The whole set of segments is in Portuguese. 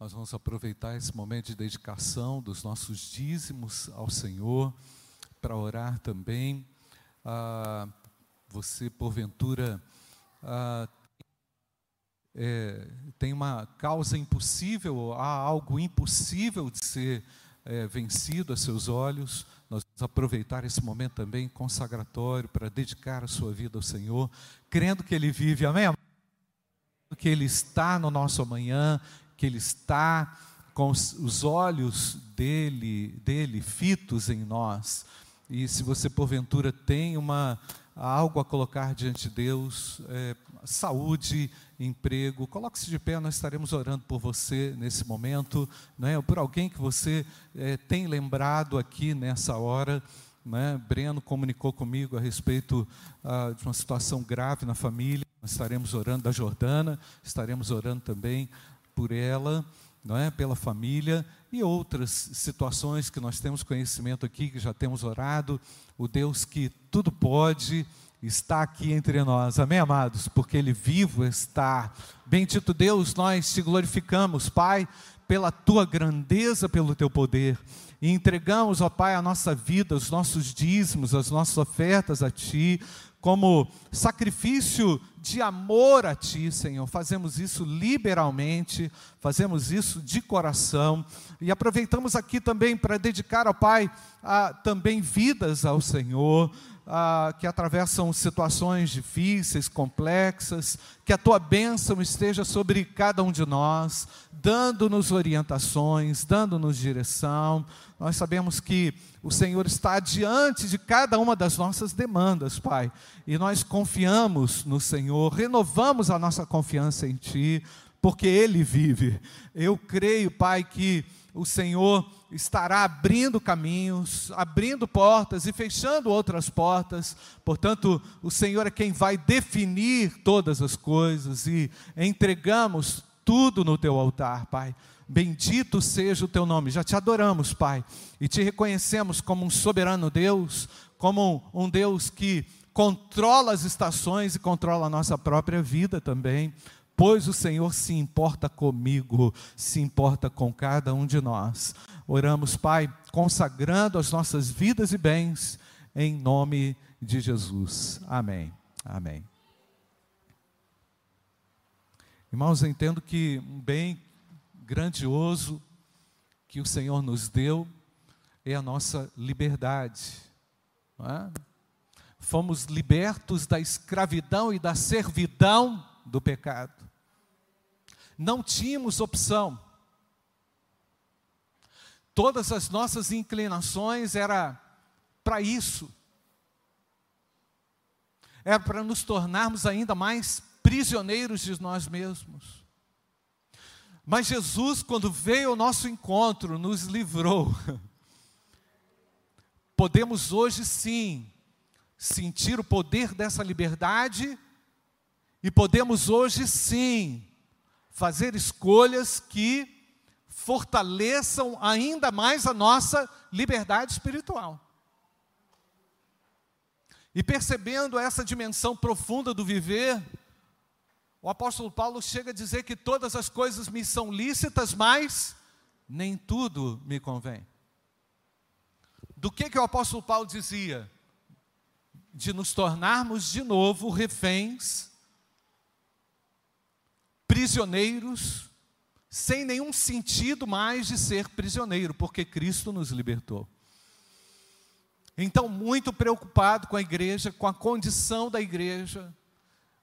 Nós vamos aproveitar esse momento de dedicação dos nossos dízimos ao Senhor para orar também. Ah, você, porventura, ah, é, tem uma causa impossível, há algo impossível de ser é, vencido a seus olhos. Nós vamos aproveitar esse momento também consagratório para dedicar a sua vida ao Senhor, crendo que Ele vive, amém? Que Ele está no nosso amanhã, que Ele está com os olhos dele, dele fitos em nós. E se você porventura tem uma algo a colocar diante de Deus, é, saúde, emprego, coloque-se de pé, nós estaremos orando por você nesse momento, né, ou por alguém que você é, tem lembrado aqui nessa hora. Né? Breno comunicou comigo a respeito ah, de uma situação grave na família, nós estaremos orando da Jordana, estaremos orando também por ela, não é? pela família e outras situações que nós temos conhecimento aqui, que já temos orado, o Deus que tudo pode, está aqui entre nós, amém, amados? Porque Ele vivo está. Bendito Deus, nós te glorificamos, Pai, pela tua grandeza, pelo teu poder. E entregamos, ó Pai, a nossa vida, os nossos dízimos, as nossas ofertas a Ti, como sacrifício de amor a Ti, Senhor. Fazemos isso liberalmente, fazemos isso de coração e aproveitamos aqui também para dedicar ao Pai a, também vidas ao Senhor. Que atravessam situações difíceis, complexas, que a tua bênção esteja sobre cada um de nós, dando-nos orientações, dando-nos direção. Nós sabemos que o Senhor está diante de cada uma das nossas demandas, Pai, e nós confiamos no Senhor, renovamos a nossa confiança em Ti, porque Ele vive. Eu creio, Pai, que o Senhor estará abrindo caminhos, abrindo portas e fechando outras portas. Portanto, o Senhor é quem vai definir todas as coisas e entregamos tudo no teu altar, Pai. Bendito seja o teu nome. Já te adoramos, Pai, e te reconhecemos como um soberano Deus, como um Deus que controla as estações e controla a nossa própria vida também. Pois o Senhor se importa comigo, se importa com cada um de nós. Oramos, Pai, consagrando as nossas vidas e bens, em nome de Jesus. Amém. Amém. Irmãos, eu entendo que um bem grandioso que o Senhor nos deu é a nossa liberdade. É? Fomos libertos da escravidão e da servidão do pecado. Não tínhamos opção. Todas as nossas inclinações era para isso. Era para nos tornarmos ainda mais prisioneiros de nós mesmos. Mas Jesus, quando veio ao nosso encontro, nos livrou. Podemos hoje sim sentir o poder dessa liberdade e podemos hoje sim fazer escolhas que fortaleçam ainda mais a nossa liberdade espiritual. E percebendo essa dimensão profunda do viver, o apóstolo Paulo chega a dizer que todas as coisas me são lícitas, mas nem tudo me convém. Do que, que o apóstolo Paulo dizia? De nos tornarmos de novo reféns, prisioneiros, sem nenhum sentido mais de ser prisioneiro, porque Cristo nos libertou. Então, muito preocupado com a igreja, com a condição da igreja,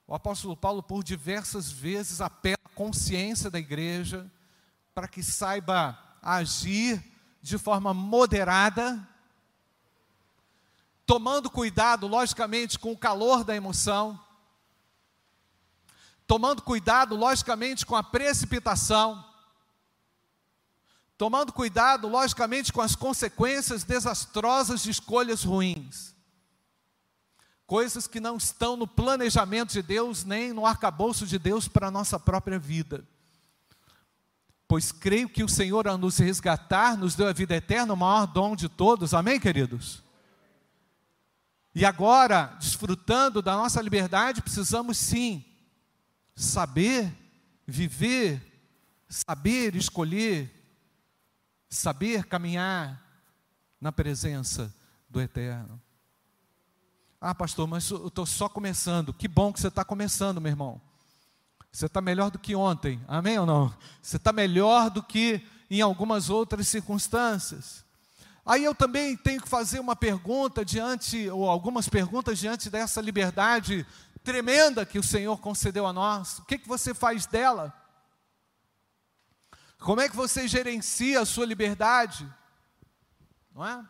o apóstolo Paulo, por diversas vezes, apela à consciência da igreja para que saiba agir de forma moderada, tomando cuidado, logicamente, com o calor da emoção, tomando cuidado, logicamente, com a precipitação, tomando cuidado, logicamente, com as consequências desastrosas de escolhas ruins coisas que não estão no planejamento de Deus, nem no arcabouço de Deus para a nossa própria vida. Pois creio que o Senhor, a nos resgatar, nos deu a vida eterna, o maior dom de todos, amém, queridos? E agora, desfrutando da nossa liberdade, precisamos sim saber viver saber escolher, saber caminhar na presença do Eterno. Ah, pastor, mas eu estou só começando. Que bom que você está começando, meu irmão. Você está melhor do que ontem, amém ou não? Você está melhor do que em algumas outras circunstâncias. Aí eu também tenho que fazer uma pergunta diante, ou algumas perguntas diante dessa liberdade tremenda que o Senhor concedeu a nós. O que, que você faz dela? Como é que você gerencia a sua liberdade? Não é?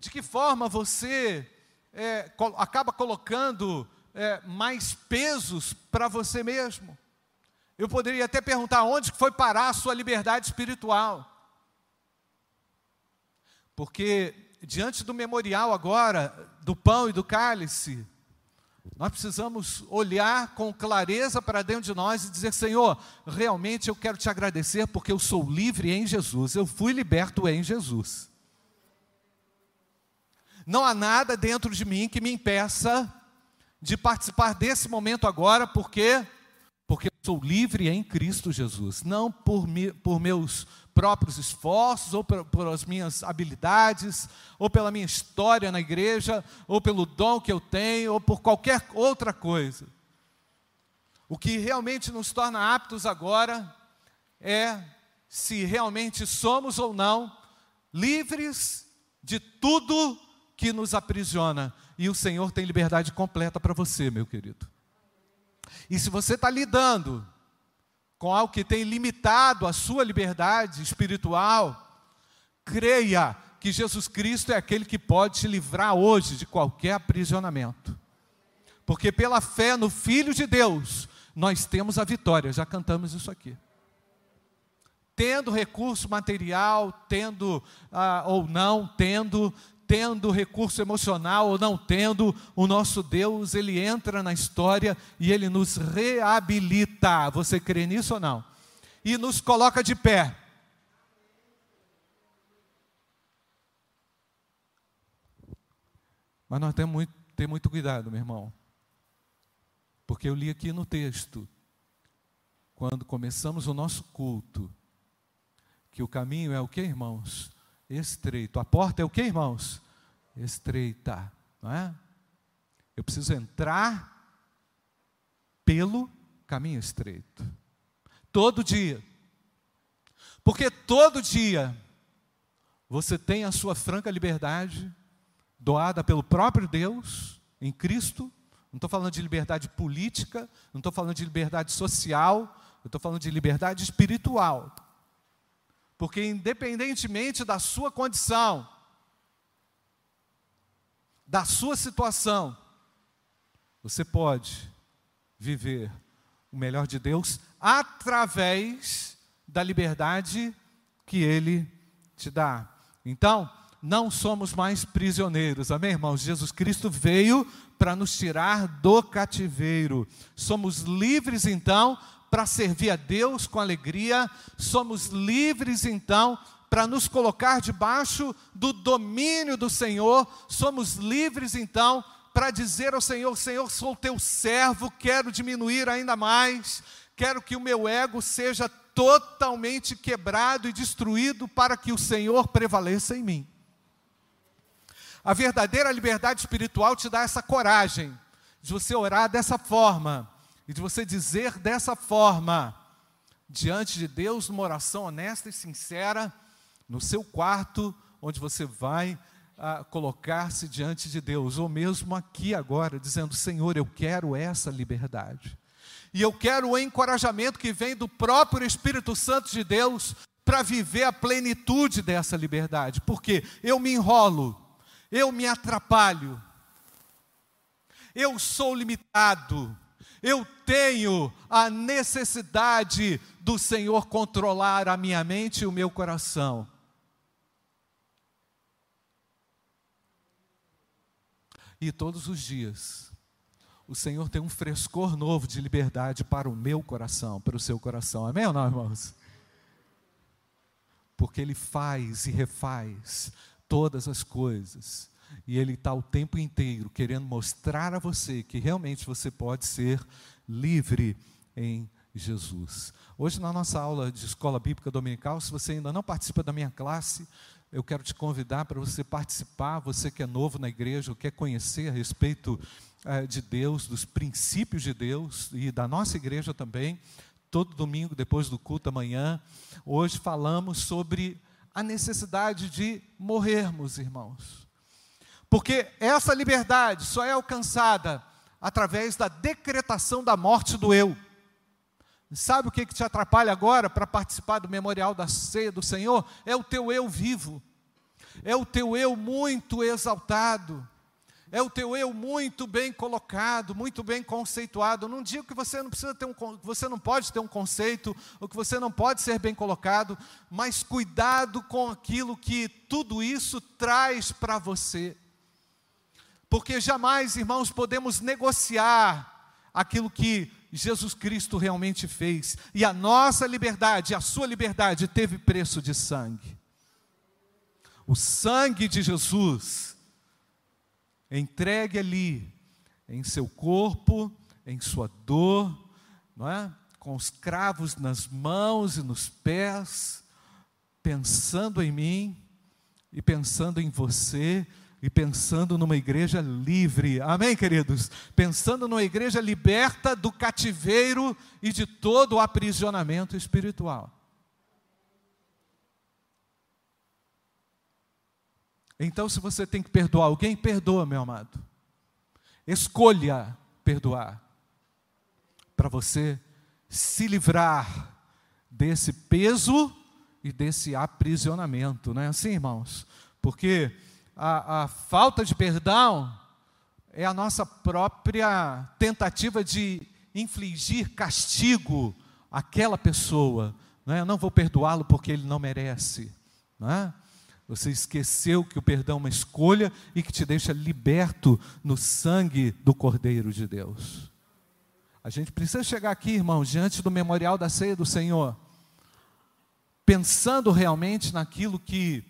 De que forma você é, acaba colocando é, mais pesos para você mesmo? Eu poderia até perguntar onde foi parar a sua liberdade espiritual. Porque diante do memorial agora, do pão e do cálice, nós precisamos olhar com clareza para dentro de nós e dizer: Senhor, realmente eu quero te agradecer porque eu sou livre em Jesus, eu fui liberto em Jesus. Não há nada dentro de mim que me impeça de participar desse momento agora, porque sou livre em Cristo Jesus, não por, mi, por meus próprios esforços, ou por, por, as minhas habilidades, ou pela minha história na igreja, ou pelo dom que eu tenho, ou por qualquer outra coisa. O que realmente nos torna aptos agora é se realmente somos ou não livres de tudo que nos aprisiona. E o Senhor tem liberdade completa para você, meu querido. E se você está lidando com algo que tem limitado a sua liberdade espiritual, creia que Jesus Cristo é aquele que pode te livrar hoje de qualquer aprisionamento. Porque pela fé no Filho de Deus, nós temos a vitória, já cantamos isso aqui. Tendo recurso material, tendo ah, ou não, tendo, tendo recurso emocional ou não tendo, o nosso Deus, ele entra na história e ele nos reabilita. Você crê nisso ou não? E nos coloca de pé. Mas nós temos muito, ter muito cuidado, meu irmão. Porque eu li aqui no texto, quando começamos o nosso culto, que o caminho é o que, irmãos? estreito. A porta é o que, irmãos? Estreita, não é? Eu preciso entrar pelo caminho estreito. Todo dia. Porque todo dia você tem a sua franca liberdade doada pelo próprio Deus em Cristo. Não estou falando de liberdade política, não estou falando de liberdade social, eu estou falando de liberdade espiritual. Porque, independentemente da sua condição, da sua situação, você pode viver o melhor de Deus através da liberdade que Ele te dá. Então, não somos mais prisioneiros, amém, irmãos? Jesus Cristo veio para nos tirar do cativeiro. Somos livres, então, para servir a Deus com alegria, somos livres então para nos colocar debaixo do domínio do Senhor, somos livres então para dizer ao Senhor: Senhor, sou teu servo, quero diminuir ainda mais, quero que o meu ego seja totalmente quebrado e destruído para que o Senhor prevaleça em mim. A verdadeira liberdade espiritual te dá essa coragem de você orar dessa forma e de você dizer dessa forma, diante de Deus, numa oração honesta e sincera, no seu quarto, onde você vai ah, colocar-se diante de Deus, ou mesmo aqui agora, dizendo: Senhor, eu quero essa liberdade. E eu quero o encorajamento que vem do próprio Espírito Santo de Deus para viver a plenitude dessa liberdade, porque eu me enrolo, eu me atrapalho, eu sou limitado, eu tenho a necessidade do Senhor controlar a minha mente e o meu coração. E todos os dias, o Senhor tem um frescor novo de liberdade para o meu coração, para o seu coração. Amém ou não, irmãos? Porque Ele faz e refaz todas as coisas e Ele está o tempo inteiro querendo mostrar a você que realmente você pode ser livre em Jesus. Hoje, na nossa aula de escola bíblica dominical, se você ainda não participa da minha classe, eu quero te convidar para você participar, você que é novo na igreja, quer conhecer a respeito eh, de Deus, dos princípios de Deus e da nossa igreja também. Todo domingo, depois do culto amanhã, hoje falamos sobre a necessidade de morrermos, irmãos. Porque essa liberdade só é alcançada através da decretação da morte do eu. Sabe o que, que te atrapalha agora para participar do memorial da ceia do Senhor? É o teu eu vivo, é o teu eu muito exaltado, é o teu eu muito bem colocado, muito bem conceituado. Não digo que você não precisa ter um, você não pode ter um conceito, ou que você não pode ser bem colocado, mas cuidado com aquilo que tudo isso traz para você. Porque jamais, irmãos, podemos negociar aquilo que Jesus Cristo realmente fez. E a nossa liberdade, a sua liberdade, teve preço de sangue. O sangue de Jesus, entregue ali, em seu corpo, em sua dor, não é? com os cravos nas mãos e nos pés, pensando em mim e pensando em você e pensando numa igreja livre, amém, queridos? Pensando numa igreja liberta do cativeiro e de todo o aprisionamento espiritual. Então, se você tem que perdoar alguém, perdoa, meu amado. Escolha perdoar, para você se livrar desse peso e desse aprisionamento, não é assim, irmãos? Porque a, a falta de perdão é a nossa própria tentativa de infligir castigo àquela pessoa. Não é? Eu não vou perdoá-lo porque ele não merece. Não é? Você esqueceu que o perdão é uma escolha e que te deixa liberto no sangue do Cordeiro de Deus. A gente precisa chegar aqui, irmão, diante do memorial da ceia do Senhor, pensando realmente naquilo que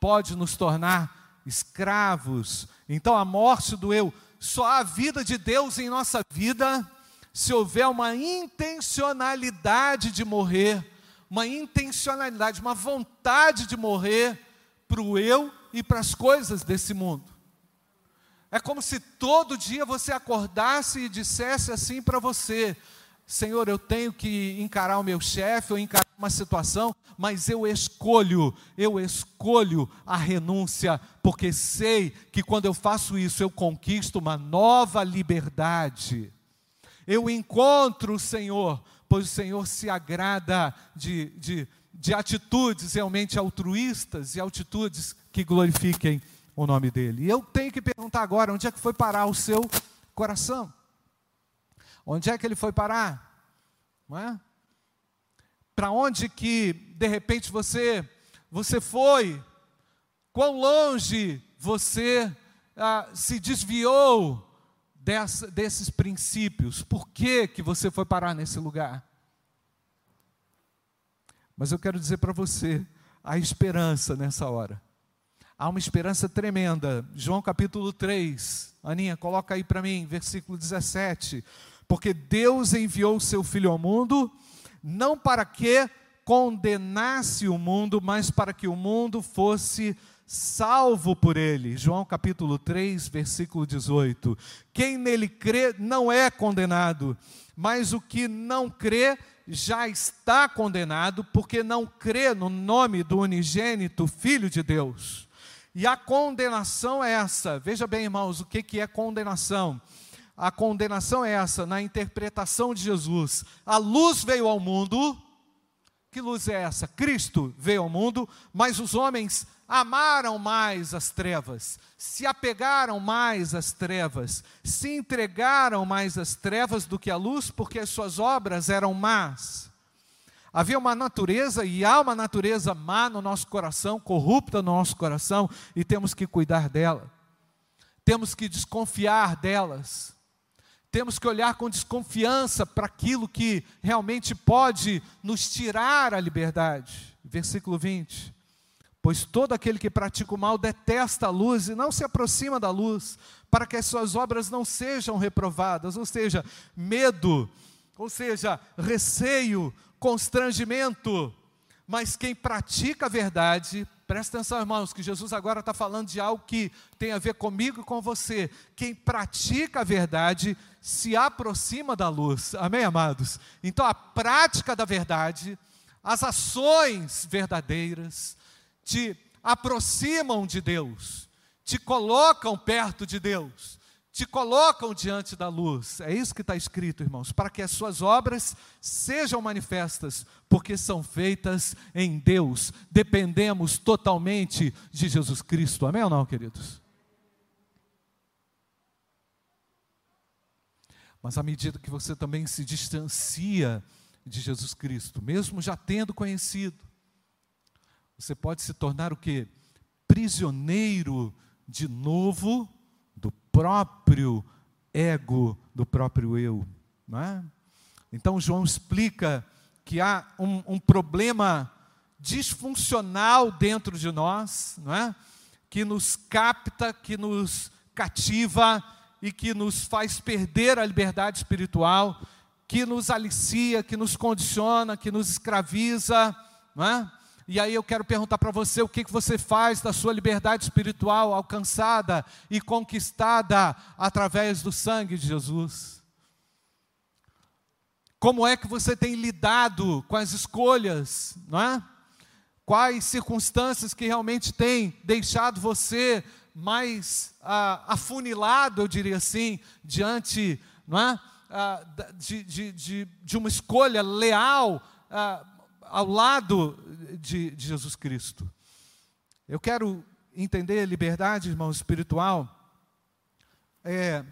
pode nos tornar escravos. Então a morte do eu, só há a vida de Deus em nossa vida se houver uma intencionalidade de morrer, uma intencionalidade, uma vontade de morrer para o eu e para as coisas desse mundo. É como se todo dia você acordasse e dissesse assim para você: Senhor, eu tenho que encarar o meu chefe ou encarar uma situação, mas eu escolho, eu escolho a renúncia, porque sei que quando eu faço isso, eu conquisto uma nova liberdade. Eu encontro o Senhor, pois o Senhor se agrada de, de, de atitudes realmente altruístas e atitudes que glorifiquem o nome dEle. E eu tenho que perguntar agora: onde é que foi parar o seu coração? Onde é que ele foi parar? Não é? Para onde que de repente você você foi? Quão longe você ah, se desviou dessa, desses princípios? Por que que você foi parar nesse lugar? Mas eu quero dizer para você, há esperança nessa hora. Há uma esperança tremenda. João capítulo 3. Aninha, coloca aí para mim, versículo 17 porque Deus enviou o seu Filho ao mundo, não para que condenasse o mundo, mas para que o mundo fosse salvo por ele. João capítulo 3, versículo 18. Quem nele crê não é condenado, mas o que não crê já está condenado, porque não crê no nome do unigênito Filho de Deus. E a condenação é essa. Veja bem, irmãos, o que é condenação? A condenação é essa, na interpretação de Jesus. A luz veio ao mundo, que luz é essa? Cristo veio ao mundo, mas os homens amaram mais as trevas, se apegaram mais às trevas, se entregaram mais às trevas do que à luz, porque as suas obras eram más. Havia uma natureza e há uma natureza má no nosso coração, corrupta no nosso coração, e temos que cuidar dela. Temos que desconfiar delas temos que olhar com desconfiança para aquilo que realmente pode nos tirar a liberdade. Versículo 20. Pois todo aquele que pratica o mal detesta a luz e não se aproxima da luz, para que as suas obras não sejam reprovadas. Ou seja, medo ou seja, receio, constrangimento. Mas quem pratica a verdade, presta atenção, irmãos, que Jesus agora está falando de algo que tem a ver comigo e com você. Quem pratica a verdade se aproxima da luz. Amém, amados? Então, a prática da verdade, as ações verdadeiras, te aproximam de Deus, te colocam perto de Deus te colocam diante da luz. É isso que está escrito, irmãos, para que as suas obras sejam manifestas, porque são feitas em Deus. Dependemos totalmente de Jesus Cristo. Amém ou não, queridos? Mas à medida que você também se distancia de Jesus Cristo, mesmo já tendo conhecido, você pode se tornar o que? Prisioneiro de novo próprio ego, do próprio eu. É? Então, João explica que há um, um problema disfuncional dentro de nós, é? que nos capta, que nos cativa e que nos faz perder a liberdade espiritual, que nos alicia, que nos condiciona, que nos escraviza, não é? E aí eu quero perguntar para você o que, que você faz da sua liberdade espiritual alcançada e conquistada através do sangue de Jesus. Como é que você tem lidado com as escolhas, não é? Quais circunstâncias que realmente têm deixado você mais ah, afunilado, eu diria assim, diante não é? Ah, de, de, de, de, uma escolha leal, ah, ao lado de, de Jesus Cristo. Eu quero entender liberdade, irmão, espiritual, é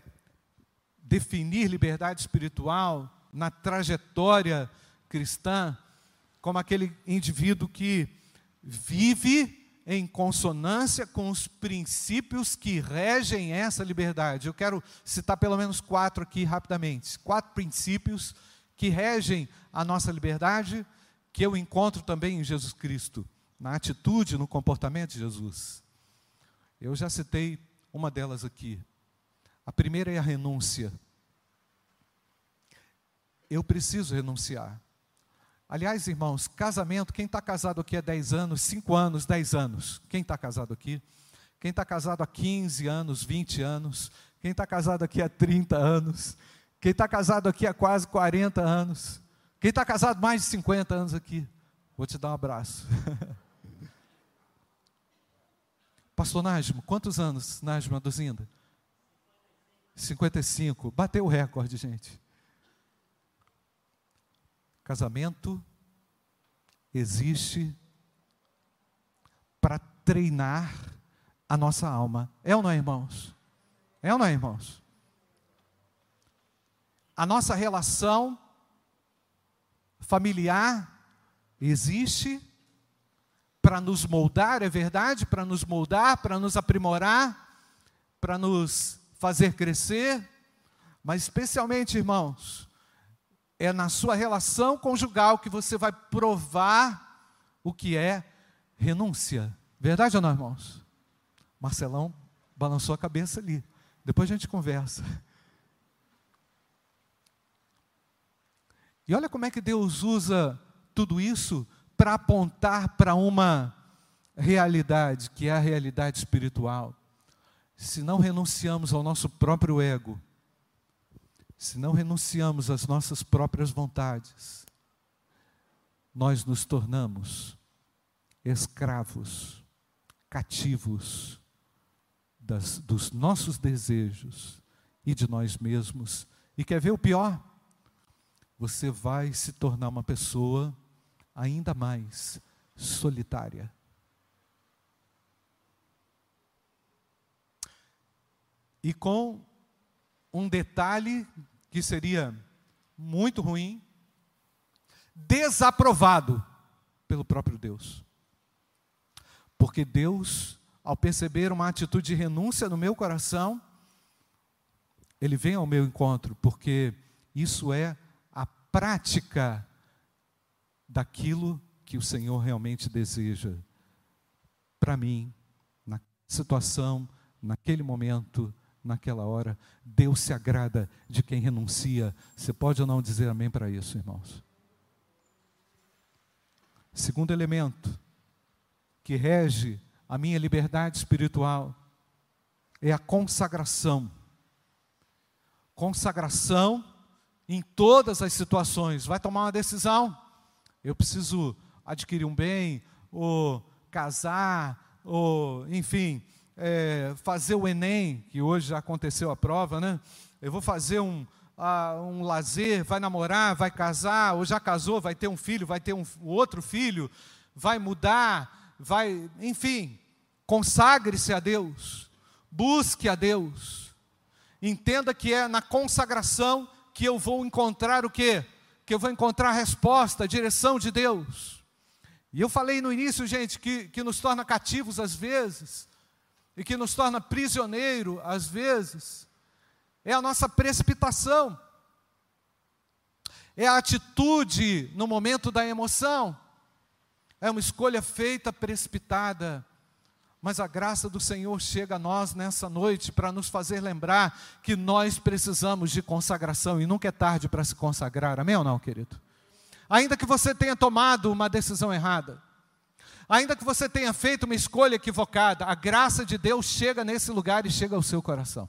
definir liberdade espiritual na trajetória cristã como aquele indivíduo que vive em consonância com os princípios que regem essa liberdade. Eu quero citar pelo menos quatro aqui rapidamente. Quatro princípios que regem a nossa liberdade que eu encontro também em Jesus Cristo, na atitude, no comportamento de Jesus. Eu já citei uma delas aqui. A primeira é a renúncia. Eu preciso renunciar. Aliás, irmãos, casamento, quem está casado aqui há 10 anos, 5 anos, 10 anos? Quem está casado aqui? Quem está casado há 15 anos, 20 anos? Quem está casado aqui há 30 anos? Quem está casado aqui há quase 40 anos? Quem está casado mais de 50 anos aqui? Vou te dar um abraço. Pastor Najmo, quantos anos, Najmo Aduzinda? 55. Bateu o recorde, gente. Casamento existe para treinar a nossa alma. É ou não é, irmãos? É ou não é, irmãos? A nossa relação familiar existe para nos moldar, é verdade? Para nos moldar, para nos aprimorar, para nos fazer crescer, mas especialmente, irmãos, é na sua relação conjugal que você vai provar o que é renúncia. Verdade ou não, irmãos? Marcelão balançou a cabeça ali. Depois a gente conversa. E olha como é que Deus usa tudo isso para apontar para uma realidade, que é a realidade espiritual. Se não renunciamos ao nosso próprio ego, se não renunciamos às nossas próprias vontades, nós nos tornamos escravos, cativos das, dos nossos desejos e de nós mesmos. E quer ver o pior? Você vai se tornar uma pessoa ainda mais solitária. E com um detalhe que seria muito ruim, desaprovado pelo próprio Deus. Porque Deus, ao perceber uma atitude de renúncia no meu coração, Ele vem ao meu encontro, porque isso é prática daquilo que o Senhor realmente deseja para mim, na situação, naquele momento, naquela hora. Deus se agrada de quem renuncia. Você pode ou não dizer amém para isso, irmãos? Segundo elemento que rege a minha liberdade espiritual é a consagração. Consagração em todas as situações. Vai tomar uma decisão? Eu preciso adquirir um bem, ou casar, ou, enfim, é, fazer o Enem, que hoje já aconteceu a prova, né? Eu vou fazer um, uh, um lazer, vai namorar, vai casar, ou já casou, vai ter um filho, vai ter um outro filho, vai mudar, vai, enfim, consagre-se a Deus, busque a Deus. Entenda que é na consagração que eu vou encontrar o quê? Que eu vou encontrar a resposta, a direção de Deus. E eu falei no início, gente, que, que nos torna cativos às vezes, e que nos torna prisioneiro, às vezes, é a nossa precipitação, é a atitude no momento da emoção, é uma escolha feita precipitada, mas a graça do Senhor chega a nós nessa noite para nos fazer lembrar que nós precisamos de consagração e nunca é tarde para se consagrar, amém ou não, querido? Ainda que você tenha tomado uma decisão errada, Ainda que você tenha feito uma escolha equivocada, a graça de Deus chega nesse lugar e chega ao seu coração.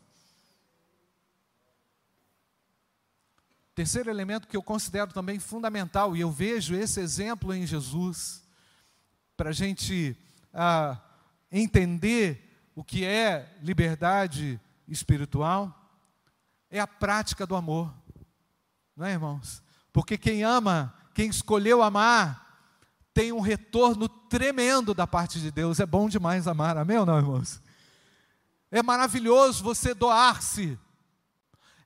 Terceiro elemento que eu considero também fundamental, e eu vejo esse exemplo em Jesus, para a gente ah, entender o que é liberdade espiritual, é a prática do amor, não é, irmãos? Porque quem ama, quem escolheu amar, tem um retorno tremendo da parte de Deus. É bom demais amar, amém ou não, irmãos? É maravilhoso você doar-se.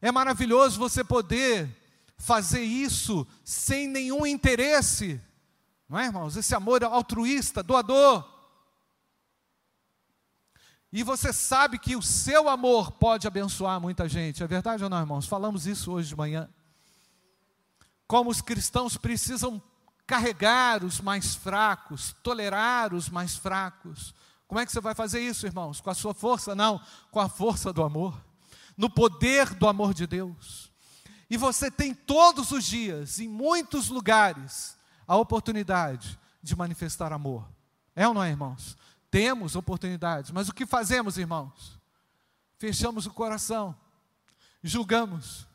É maravilhoso você poder fazer isso sem nenhum interesse. Não é, irmãos? Esse amor altruísta, doador. E você sabe que o seu amor pode abençoar muita gente. É verdade ou não, irmãos? Falamos isso hoje de manhã. Como os cristãos precisam carregar os mais fracos, tolerar os mais fracos. Como é que você vai fazer isso, irmãos? Com a sua força? Não, com a força do amor, no poder do amor de Deus. E você tem todos os dias, em muitos lugares, a oportunidade de manifestar amor. É ou não é, irmãos? Temos oportunidades, mas o que fazemos, irmãos? Fechamos o coração, julgamos,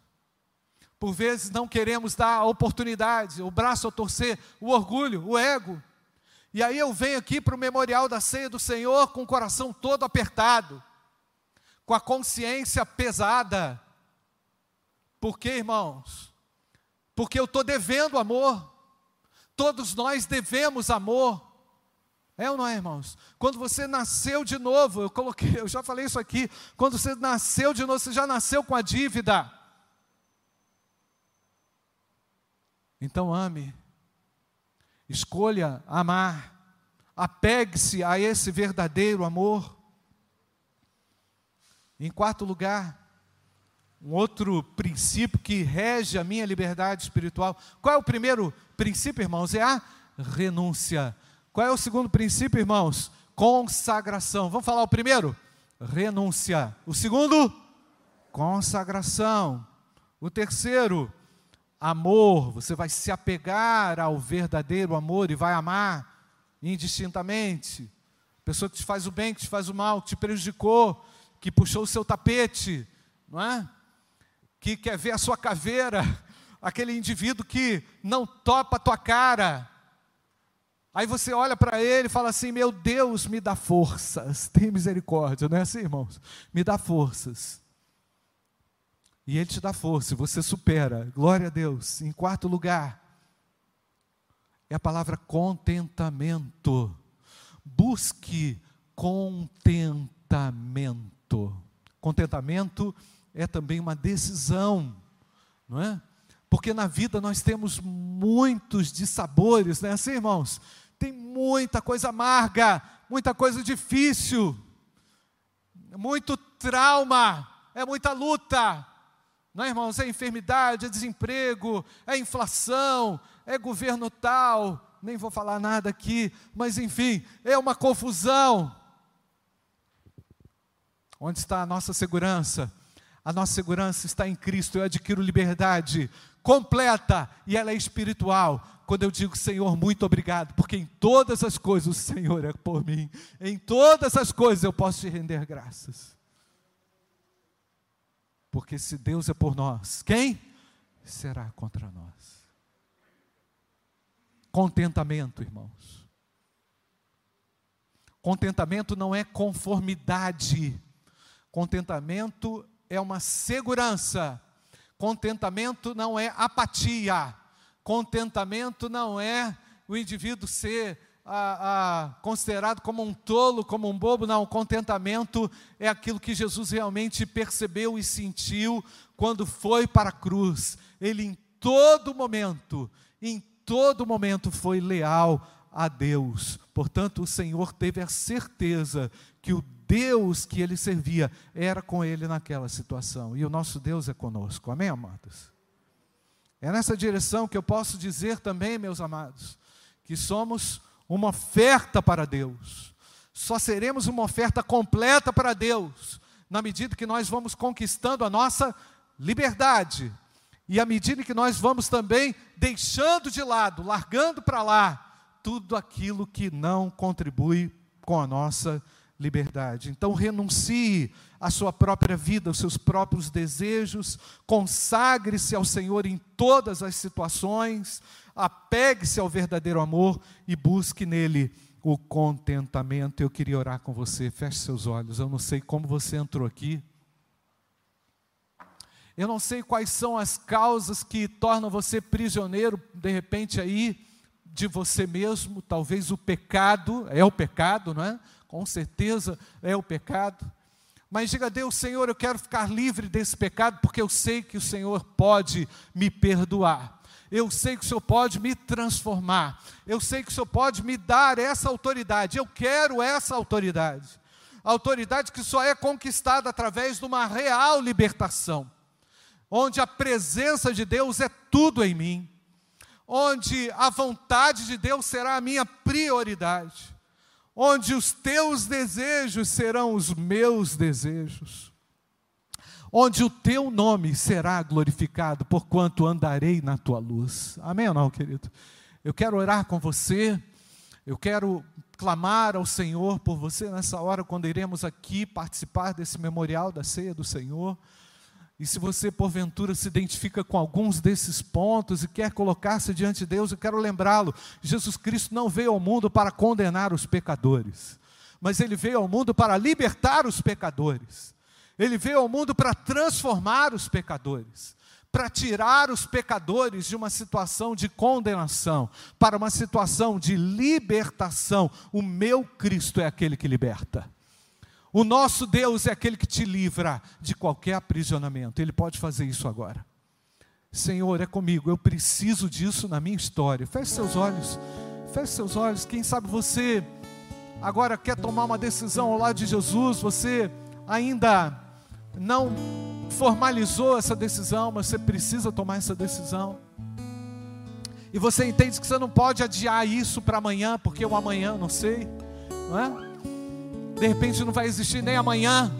por vezes não queremos dar a oportunidade, o braço a torcer, o orgulho, o ego. E aí eu venho aqui para o memorial da ceia do Senhor com o coração todo apertado, com a consciência pesada. Por quê, irmãos? Porque eu estou devendo amor. Todos nós devemos amor. É ou não é, irmãos? Quando você nasceu de novo, eu coloquei, eu já falei isso aqui, quando você nasceu de novo, você já nasceu com a dívida. Então ame, escolha amar, apegue-se a esse verdadeiro amor. Em quarto lugar, um outro princípio que rege a minha liberdade espiritual. Qual é o primeiro princípio, irmãos? É a renúncia. Qual é o segundo princípio, irmãos? Consagração. Vamos falar o primeiro? Renúncia. O segundo? Consagração. O terceiro? amor, você vai se apegar ao verdadeiro amor e vai amar indistintamente. Pessoa que te faz o bem, que te faz o mal, que te prejudicou, que puxou o seu tapete, não é? Que quer ver a sua caveira, aquele indivíduo que não topa a tua cara. Aí você olha para ele e fala assim: Meu Deus, me dá forças, tem misericórdia, não é assim, irmãos? Me dá forças. E Ele te dá força, você supera. Glória a Deus. Em quarto lugar, é a palavra contentamento. Busque contentamento. Contentamento é também uma decisão, não é? Porque na vida nós temos muitos dissabores, não é assim, irmãos? Tem muita coisa amarga, muita coisa difícil, muito trauma, é muita luta, não é, irmãos? É enfermidade, é desemprego, é inflação, é governo tal, nem vou falar nada aqui, mas enfim, é uma confusão. Onde está a nossa segurança? A nossa segurança está em Cristo. Eu adquiro liberdade completa e ela é espiritual. Quando eu digo, Senhor, muito obrigado, porque em todas as coisas o Senhor é por mim. Em todas as coisas eu posso te render graças. Porque se Deus é por nós, quem será contra nós? Contentamento, irmãos. Contentamento não é conformidade. Contentamento é uma segurança. Contentamento não é apatia. Contentamento não é o indivíduo ser ah, ah, considerado como um tolo, como um bobo. Não, contentamento é aquilo que Jesus realmente percebeu e sentiu quando foi para a cruz. Ele em todo momento, em todo momento foi leal a Deus. Portanto, o Senhor teve a certeza que o Deus que ele servia era com ele naquela situação. E o nosso Deus é conosco. Amém, amados? É nessa direção que eu posso dizer também, meus amados, que somos uma oferta para Deus. Só seremos uma oferta completa para Deus na medida que nós vamos conquistando a nossa liberdade. E à medida que nós vamos também deixando de lado, largando para lá tudo aquilo que não contribui com a nossa liberdade liberdade. Então renuncie à sua própria vida, aos seus próprios desejos, consagre-se ao Senhor em todas as situações, apegue-se ao verdadeiro amor e busque nele o contentamento. Eu queria orar com você, feche seus olhos. Eu não sei como você entrou aqui. Eu não sei quais são as causas que tornam você prisioneiro, de repente, aí, de você mesmo. Talvez o pecado, é o pecado, não é? Com certeza é o pecado. Mas diga a Deus, Senhor, eu quero ficar livre desse pecado, porque eu sei que o Senhor pode me perdoar. Eu sei que o Senhor pode me transformar. Eu sei que o Senhor pode me dar essa autoridade. Eu quero essa autoridade. Autoridade que só é conquistada através de uma real libertação. Onde a presença de Deus é tudo em mim. Onde a vontade de Deus será a minha prioridade onde os teus desejos serão os meus desejos, onde o teu nome será glorificado, porquanto andarei na tua luz. Amém ou não, querido? Eu quero orar com você, eu quero clamar ao Senhor por você nessa hora, quando iremos aqui participar desse memorial da ceia do Senhor. E se você, porventura, se identifica com alguns desses pontos e quer colocar-se diante de Deus, eu quero lembrá-lo: Jesus Cristo não veio ao mundo para condenar os pecadores, mas ele veio ao mundo para libertar os pecadores. Ele veio ao mundo para transformar os pecadores, para tirar os pecadores de uma situação de condenação para uma situação de libertação. O meu Cristo é aquele que liberta. O nosso Deus é aquele que te livra de qualquer aprisionamento. Ele pode fazer isso agora. Senhor, é comigo, eu preciso disso na minha história. Feche seus olhos, feche seus olhos. Quem sabe você agora quer tomar uma decisão ao lado de Jesus, você ainda não formalizou essa decisão, mas você precisa tomar essa decisão. E você entende que você não pode adiar isso para amanhã, porque o amanhã não sei, não é? De repente não vai existir nem amanhã.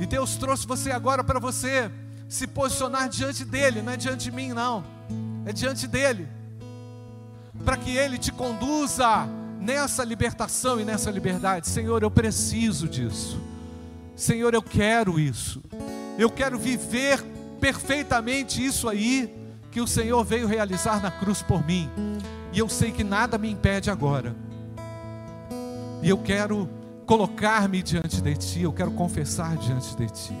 E Deus trouxe você agora para você se posicionar diante dele, não é diante de mim, não, é diante dele, para que ele te conduza nessa libertação e nessa liberdade. Senhor, eu preciso disso, Senhor, eu quero isso, eu quero viver perfeitamente isso aí que o Senhor veio realizar na cruz por mim. E eu sei que nada me impede agora. E eu quero colocar-me diante de Ti, eu quero confessar diante de Ti.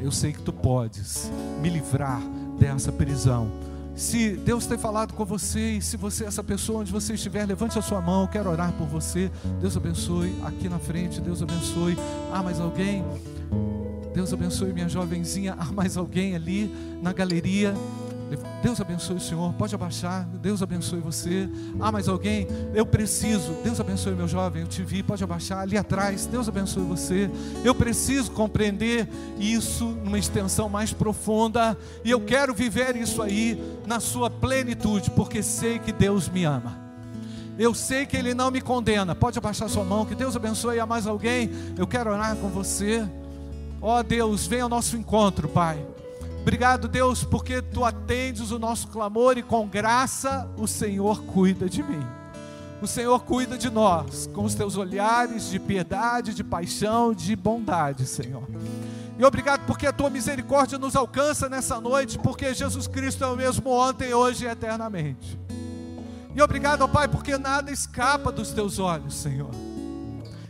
Eu sei que Tu podes me livrar dessa prisão. Se Deus tem falado com você, e se você, essa pessoa onde você estiver, levante a sua mão, eu quero orar por você. Deus abençoe aqui na frente, Deus abençoe. Ah, mais alguém? Deus abençoe minha jovenzinha. Ah, mais alguém ali na galeria? Deus abençoe o Senhor, pode abaixar. Deus abençoe você. Ah, mais alguém? Eu preciso. Deus abençoe meu jovem, eu te vi, pode abaixar. Ali atrás, Deus abençoe você. Eu preciso compreender isso numa extensão mais profunda. E eu quero viver isso aí na sua plenitude, porque sei que Deus me ama. Eu sei que Ele não me condena. Pode abaixar sua mão, que Deus abençoe a mais alguém. Eu quero orar com você. Ó oh, Deus, venha ao nosso encontro, Pai. Obrigado, Deus, porque Tu atendes o nosso clamor e com graça o Senhor cuida de mim. O Senhor cuida de nós com os teus olhares de piedade, de paixão, de bondade, Senhor. E obrigado porque a tua misericórdia nos alcança nessa noite, porque Jesus Cristo é o mesmo ontem, hoje e eternamente. E obrigado, ó Pai, porque nada escapa dos teus olhos, Senhor.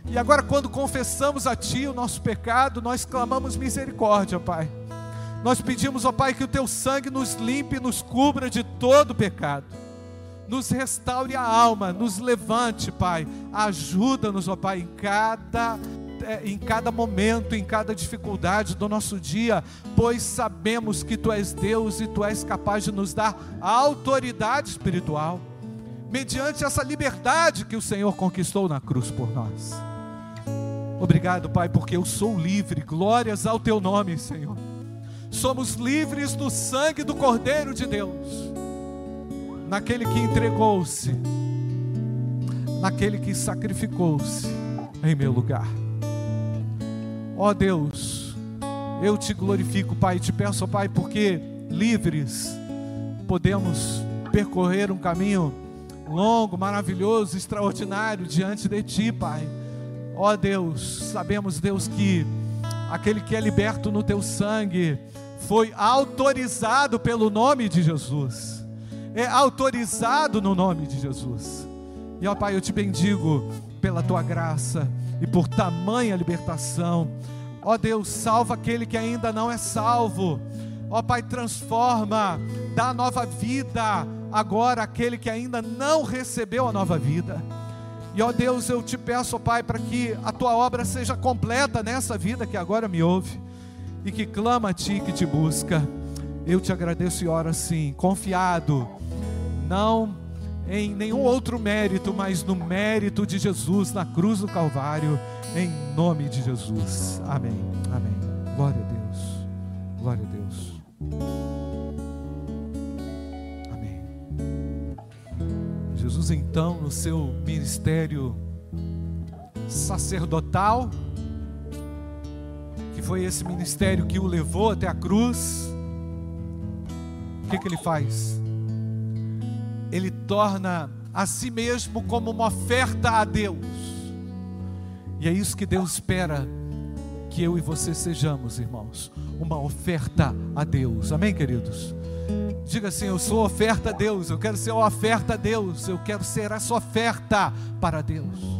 E agora, quando confessamos a Ti o nosso pecado, nós clamamos misericórdia, Pai. Nós pedimos, ó Pai, que o Teu sangue nos limpe nos cubra de todo pecado nos restaure a alma, nos levante, Pai. Ajuda-nos, ó Pai, em cada é, em cada momento, em cada dificuldade do nosso dia, pois sabemos que Tu és Deus e Tu és capaz de nos dar autoridade espiritual, mediante essa liberdade que o Senhor conquistou na cruz por nós. Obrigado, Pai, porque eu sou livre, glórias ao Teu nome, Senhor. Somos livres do sangue do Cordeiro de Deus naquele que entregou-se, naquele que sacrificou-se em meu lugar. Ó oh Deus, eu te glorifico, Pai, te peço, Pai, porque livres podemos percorrer um caminho longo, maravilhoso, extraordinário diante de Ti, Pai. Ó oh Deus, sabemos, Deus, que aquele que é liberto no Teu sangue foi autorizado pelo nome de Jesus é autorizado no nome de Jesus. E ó Pai, eu te bendigo pela tua graça e por tamanha libertação. Ó Deus, salva aquele que ainda não é salvo. Ó Pai, transforma, dá nova vida agora aquele que ainda não recebeu a nova vida. E ó Deus, eu te peço, ó Pai, para que a tua obra seja completa nessa vida que agora me ouve e que clama a ti, que te busca. Eu te agradeço e oro assim, confiado não em nenhum outro mérito, mas no mérito de Jesus na cruz do Calvário, em nome de Jesus. Amém. Amém. Glória a Deus. Glória a Deus. Jesus, então, no seu ministério sacerdotal, que foi esse ministério que o levou até a cruz, o que, que ele faz? ele torna a si mesmo como uma oferta a Deus. E é isso que Deus espera que eu e você sejamos, irmãos, uma oferta a Deus. Amém, queridos? Diga assim: Eu sou oferta a Deus, eu quero ser uma oferta a Deus, eu quero ser essa oferta para Deus.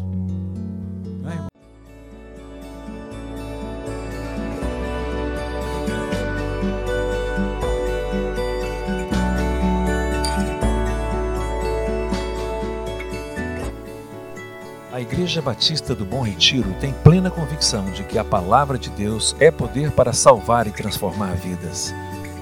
Igreja Batista do Bom Retiro tem plena convicção de que a palavra de Deus é poder para salvar e transformar vidas.